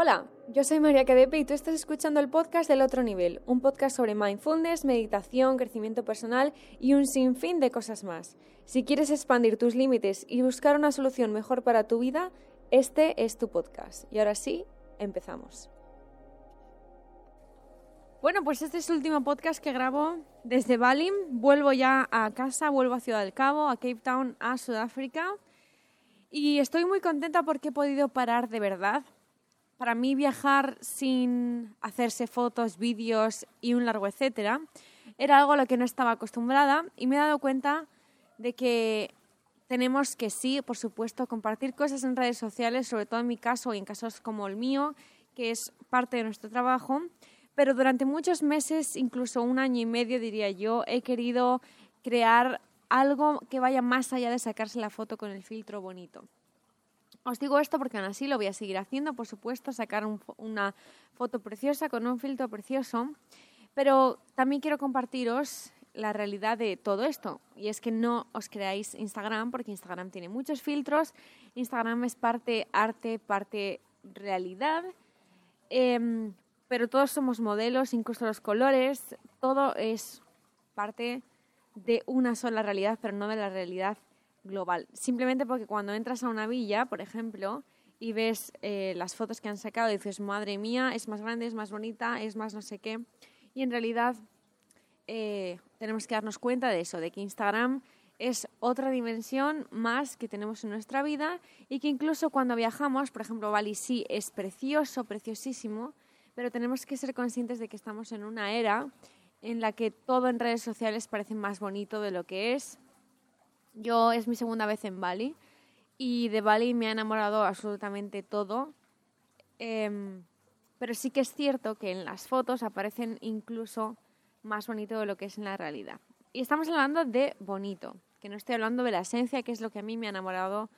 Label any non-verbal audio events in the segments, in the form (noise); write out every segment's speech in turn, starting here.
Hola, yo soy María Cadepe y tú estás escuchando el podcast del otro nivel, un podcast sobre mindfulness, meditación, crecimiento personal y un sinfín de cosas más. Si quieres expandir tus límites y buscar una solución mejor para tu vida, este es tu podcast. Y ahora sí, empezamos. Bueno, pues este es el último podcast que grabo desde Bali. Vuelvo ya a casa, vuelvo a Ciudad del Cabo, a Cape Town, a Sudáfrica. Y estoy muy contenta porque he podido parar de verdad para mí viajar sin hacerse fotos, vídeos y un largo etcétera era algo a lo que no estaba acostumbrada y me he dado cuenta de que tenemos que sí, por supuesto, compartir cosas en redes sociales, sobre todo en mi caso y en casos como el mío, que es parte de nuestro trabajo, pero durante muchos meses, incluso un año y medio diría yo, he querido crear algo que vaya más allá de sacarse la foto con el filtro bonito. Os digo esto porque aún así lo voy a seguir haciendo, por supuesto, sacar una foto preciosa con un filtro precioso, pero también quiero compartiros la realidad de todo esto. Y es que no os creáis Instagram, porque Instagram tiene muchos filtros. Instagram es parte arte, parte realidad. Em, pero todos somos modelos, incluso los colores, todo es parte de una sola realidad, pero no de la realidad global. Simplemente porque cuando entras a una villa, por ejemplo, y ves eh, las fotos que han sacado dices, madre mía, es más grande, es más bonita, es más no sé qué. Y en realidad eh, tenemos que darnos cuenta de eso, de que Instagram es otra dimensión más que tenemos en nuestra vida y que incluso cuando viajamos, por ejemplo, Bali sí es precioso, preciosísimo, pero tenemos que ser conscientes de que estamos en una era en la que todo en redes sociales parece más bonito de lo que es yo es mi segunda vez en Bali y de Bali me ha enamorado absolutamente todo. Em, pero sí que es cierto que en las fotos aparecen incluso más bonito de lo que es en la realidad. Y estamos hablando de bonito, que no estoy hablando de la esencia, que es lo que a mí me ha enamorado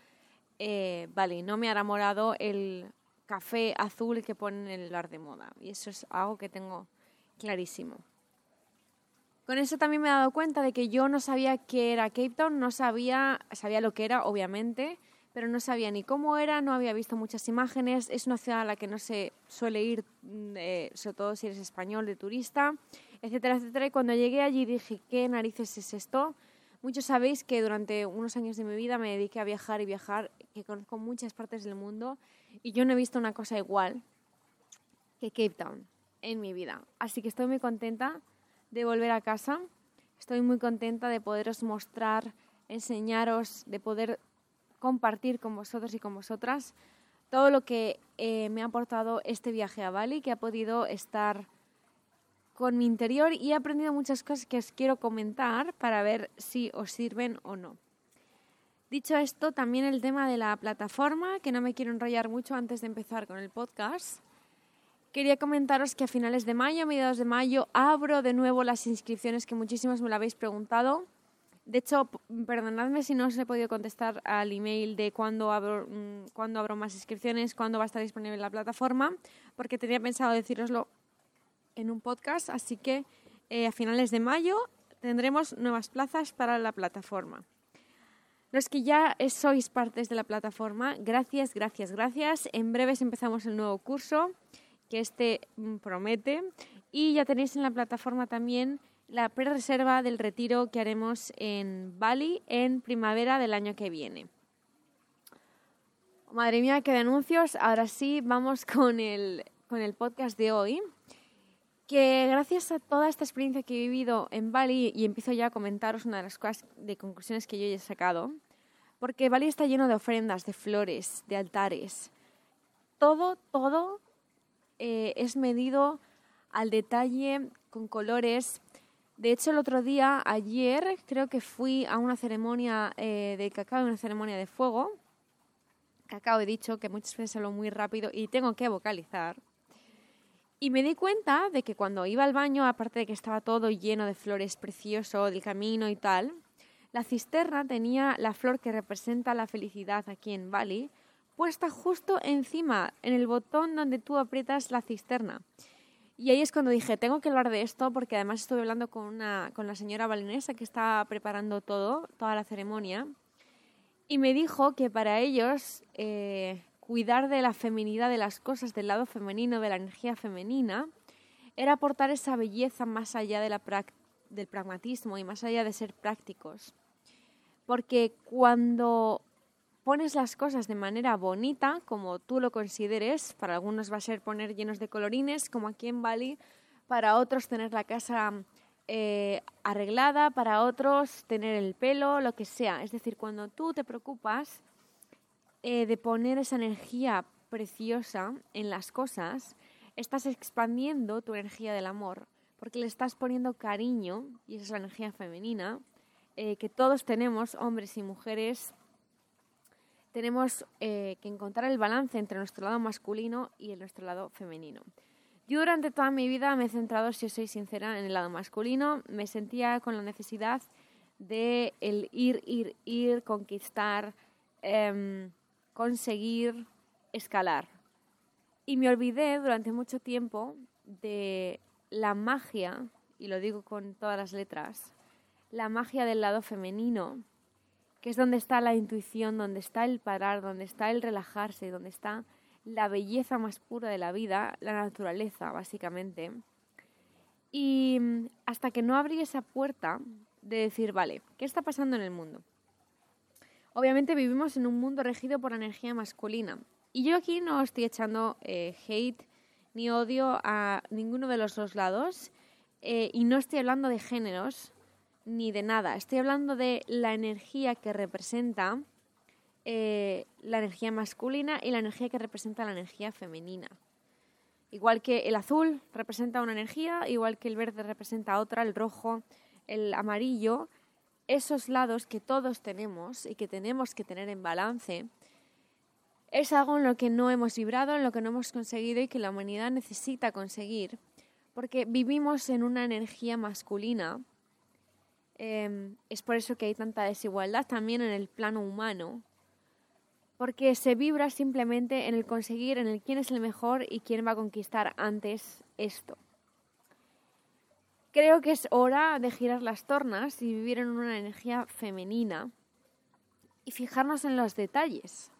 eh, Bali. No me ha enamorado el café azul que ponen en el bar de moda. Y eso es algo que tengo clarísimo. Con eso también me he dado cuenta de que yo no sabía qué era Cape Town, no sabía, sabía lo que era, obviamente, pero no sabía ni cómo era, no había visto muchas imágenes. Es una ciudad a la que no se suele ir, mm, eh, sobre todo si eres español, de turista, etcétera, etcétera. Y cuando llegué allí dije, ¿qué narices es esto? Muchos sabéis que durante unos años de mi vida me dediqué a viajar y viajar, que conozco muchas partes del mundo, y yo no he visto una cosa igual que Cape Town en mi vida. Así que estoy muy contenta de volver a casa. Estoy muy contenta de poderos mostrar, enseñaros, de poder compartir con vosotros y con vosotras todo lo que eh, me ha aportado este viaje a Bali, que ha podido estar con mi interior y he aprendido muchas cosas que os quiero comentar para ver si os sirven o no. Dicho esto, también el tema de la plataforma, que no me quiero enrollar mucho antes de empezar con el podcast. Quería comentaros que a finales de mayo, a mediados de mayo, abro de nuevo las inscripciones que muchísimos me lo habéis preguntado. De hecho, perdonadme si no os he podido contestar al email de cuándo abro, mm, cuándo abro más inscripciones, cuándo va a estar disponible la plataforma, porque tenía pensado deciroslo en un podcast, así que eh, a finales de mayo tendremos nuevas plazas para la plataforma. Los que ya sois partes de la plataforma, gracias, gracias, gracias. En breves empezamos el nuevo curso que este mm, promete. Y ya tenéis en la plataforma también la pre-reserva del retiro que haremos en Bali en primavera del año que viene. Madre mía, qué de anuncios. Ahora sí, vamos con el, con el podcast de hoy. Que gracias a toda esta experiencia que he vivido en Bali, y empiezo ya a comentaros una de las cosas de conclusiones que yo he sacado, porque Bali está lleno de ofrendas, de flores, de altares. Todo, todo eh, es medido al detalle con colores. De hecho, el otro día, ayer, creo que fui a una ceremonia eh, de cacao, una ceremonia de fuego. Cacao he dicho que muchas veces hablo muy rápido y tengo que vocalizar. Y me di cuenta de que cuando iba al baño, aparte de que estaba todo lleno de flores precioso, del camino y tal, la cisterna tenía la flor que representa la felicidad aquí en Bali, puesta justo encima, en el botón donde tú aprietas la cisterna. Y ahí es cuando dije, tengo que hablar de esto porque además estuve hablando con, una, con la señora balinesa que está preparando todo, toda la ceremonia, y me dijo que para ellos eh, cuidar de la feminidad de las cosas, del lado femenino, de la energía femenina, era aportar esa belleza más allá de la del pragmatismo y más allá de ser prácticos. Porque cuando pones las cosas de manera bonita, como tú lo consideres, para algunos va a ser poner llenos de colorines, como aquí en Bali, para otros tener la casa eh, arreglada, para otros tener el pelo, lo que sea. Es decir, cuando tú te preocupas eh, de poner esa energía preciosa en las cosas, estás expandiendo tu energía del amor, porque le estás poniendo cariño, y esa es la energía femenina, eh, que todos tenemos, hombres y mujeres, tenemos eh, que encontrar el balance entre nuestro lado masculino y nuestro lado femenino. Yo durante toda mi vida me he centrado, si os soy sincera, en el lado masculino. Me sentía con la necesidad de el ir, ir, ir, conquistar, em, conseguir, escalar. Y me olvidé durante mucho tiempo de la magia, y lo digo con todas las letras, la magia del lado femenino, que es donde está la intuición, donde está el parar, donde está el relajarse, donde está la belleza más pura de la vida, la naturaleza, básicamente. Y mm, hasta que no abrí esa puerta de decir, vale, ¿qué está pasando en el mundo? Obviamente vivimos en un mundo regido por la energía masculina. Y yo aquí no estoy echando eh, hate ni odio a ninguno de los dos lados. Eh, y no estoy hablando de géneros, ni de nada. Estoy hablando de la energía que representa eh, la energía masculina y la energía que representa la energía femenina. Igual que el azul representa una energía, igual que el verde representa otra, el rojo, el amarillo, esos lados que todos tenemos y que tenemos que tener en balance, es algo en lo que no hemos vibrado, en lo que no hemos conseguido y que la humanidad necesita conseguir, porque vivimos en una energía masculina Em, es por eso que hay tanta desigualdad también en el plano humano, porque se vibra simplemente en el conseguir, en el quién es el mejor y quién va a conquistar antes esto. Creo que es hora de girar las tornas y vivir en una energía femenina y fijarnos en los detalles,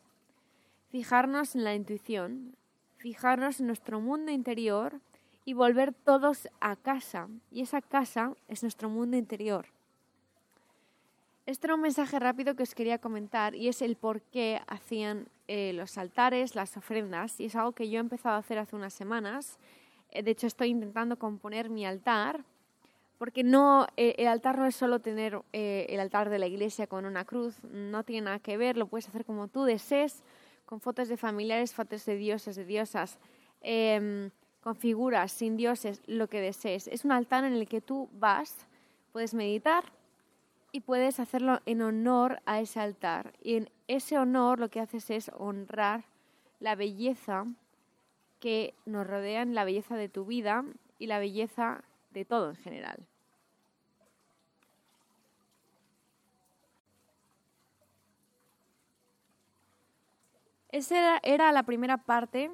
fijarnos en la intuición, fijarnos en nuestro mundo interior y volver todos a casa. Y esa casa es nuestro mundo interior. Este era un mensaje rápido que os quería comentar y es el por qué hacían eh, los altares, las ofrendas. Y es algo que yo he empezado a hacer hace unas semanas. Eh, de hecho, estoy intentando componer mi altar, porque no, eh, el altar no es solo tener el altar de la iglesia con una cruz, no tiene nada que ver, lo puedes hacer como tú desees, con fotos de familiares, fotos de dioses, de diosas, em, con figuras, sin dioses, lo que desees. Es un altar en el que tú vas, puedes meditar y puedes hacerlo en honor a ese altar. Y en ese honor lo que haces es honrar la belleza que nos rodean, la belleza de tu vida y la belleza de todo en general. Esa era, la primera parte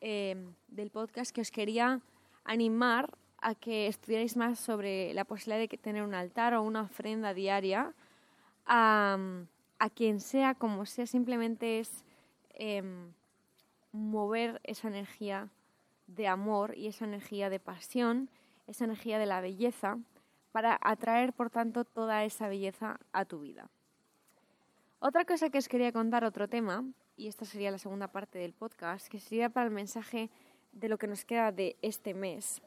eh, del podcast que os quería animar a que estudiáis más sobre la posibilidad de tener un altar o una ofrenda diaria a, quien sea, como sea, simplemente es em, mover esa energía de amor y esa energía de pasión, esa energía de la belleza, para atraer, por tanto, toda esa belleza a tu vida. Otra cosa que os quería contar, otro tema, y esta sería la segunda parte del podcast, que sería para el mensaje de lo que nos queda de este mes,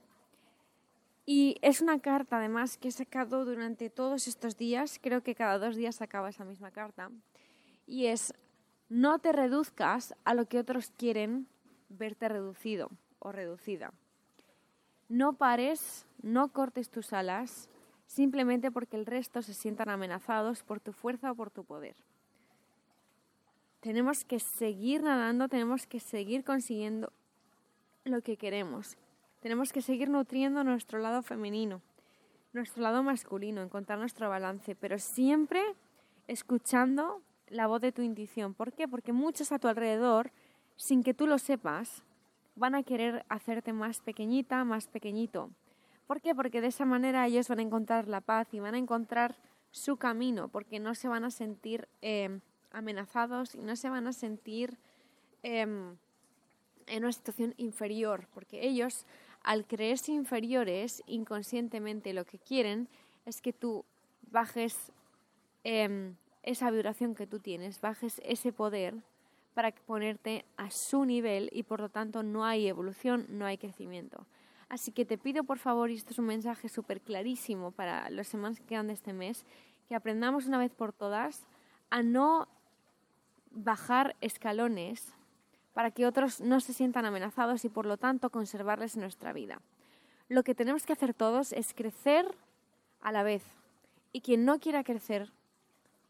y es una carta, además, que he sacado durante todos estos días. Creo que cada dos días sacaba esa misma carta. Y es, no te reduzcas a lo que otros quieren verte reducido o reducida. No pares, no cortes tus alas, simplemente porque el resto se sientan amenazados por tu fuerza o por tu poder. Tenemos que seguir nadando, tenemos que seguir consiguiendo lo que queremos. Tenemos que seguir nutriendo nuestro lado femenino, nuestro lado masculino, encontrar nuestro balance, pero siempre escuchando la voz de tu intuición. ¿Por qué? Porque muchos a tu alrededor, sin que tú lo sepas, van a querer hacerte más pequeñita, más pequeñito. ¿Por qué? Porque de esa manera ellos van a encontrar la paz y van a encontrar su camino, porque no se van a sentir eh, amenazados y no se van a sentir em, en una situación inferior, porque ellos, al creerse inferiores, inconscientemente lo que quieren es que tú bajes em, esa vibración que tú tienes, bajes ese poder para ponerte a su nivel y por lo tanto no hay evolución, no hay crecimiento. Así que te pido por favor, y esto es un mensaje súper clarísimo para los semanas que quedan de este mes, que aprendamos una vez por todas a no bajar escalones para que otros no se sientan amenazados y por lo tanto conservarles nuestra vida. Lo que tenemos que hacer todos es crecer a la vez. Y quien no quiera crecer,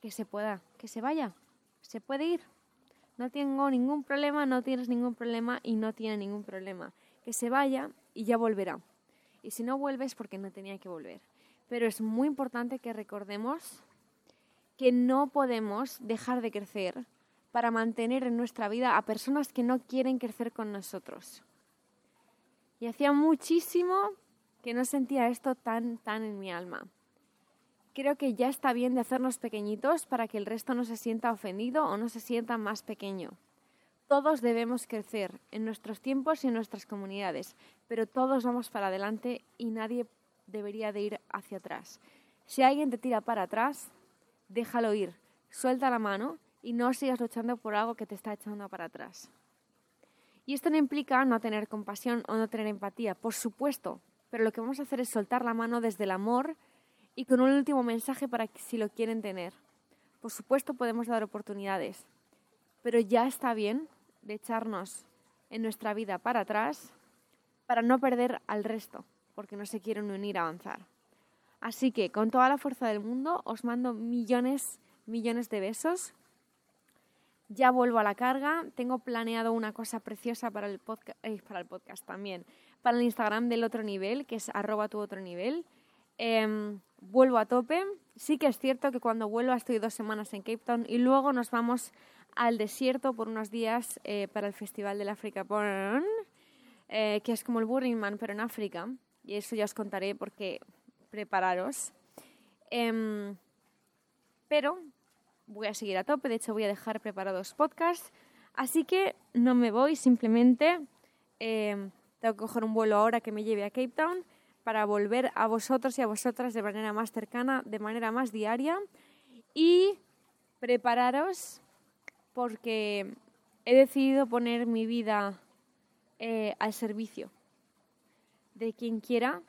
que se pueda, que se vaya, se puede ir. No tengo ningún problema, no tienes ningún problema y no tiene ningún problema. Que se vaya y ya volverá. Y si no vuelves, porque no tenía que volver. Pero es muy importante que recordemos que no podemos dejar de crecer para mantener en nuestra vida a personas que no quieren crecer con nosotros. Y hacía muchísimo que no sentía esto tan, tan en mi alma creo que ya está bien de hacernos pequeñitos para que el resto no se sienta ofendido o no se sienta más pequeño. Todos debemos crecer en nuestros tiempos y en nuestras comunidades, pero todos vamos para adelante y nadie debería de ir hacia atrás. Si alguien te tira para atrás, déjalo ir, suelta la mano y no sigas luchando por algo que te está echando para atrás. Y esto no implica no tener compasión o no tener empatía, por supuesto, pero lo que vamos a hacer es soltar la mano desde el amor, y con un último mensaje para que si lo quieren tener. Por supuesto podemos dar oportunidades, pero ya está bien de echarnos en nuestra vida para atrás para no perder al resto, porque no se quieren unir a avanzar. Así que con toda la fuerza del mundo os mando millones, millones de besos. Ya vuelvo a la carga. Tengo planeado una cosa preciosa para el, podcast, eh, para el podcast también. Para el Instagram del otro nivel, que es arroba tu otro nivel. Em, vuelvo a tope. Sí que es cierto que cuando vuelvo estoy dos semanas en Cape Town y luego nos vamos al desierto por unos días eh, para el Festival del Africa Porn, eh, que es como el Burning Man, pero en África. Y eso ya os contaré porque prepararos. Em, pero voy a seguir a tope, de hecho voy a dejar preparados podcasts. Así que no me voy, simplemente em, tengo que coger un vuelo ahora que me lleve a Cape Town para volver a vosotros y a vosotras de manera más cercana, de manera más diaria y prepararos porque he decidido poner mi vida eh, al servicio de quien quiera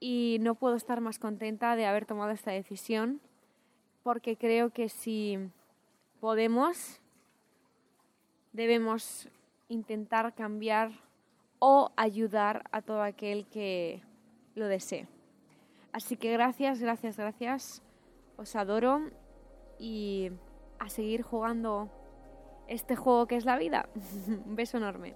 y no puedo estar más contenta de haber tomado esta decisión porque creo que si podemos debemos intentar cambiar o ayudar a todo aquel que lo desee. Así que gracias, gracias, gracias. Os adoro y a seguir jugando este juego que es la vida. (laughs) Un beso enorme.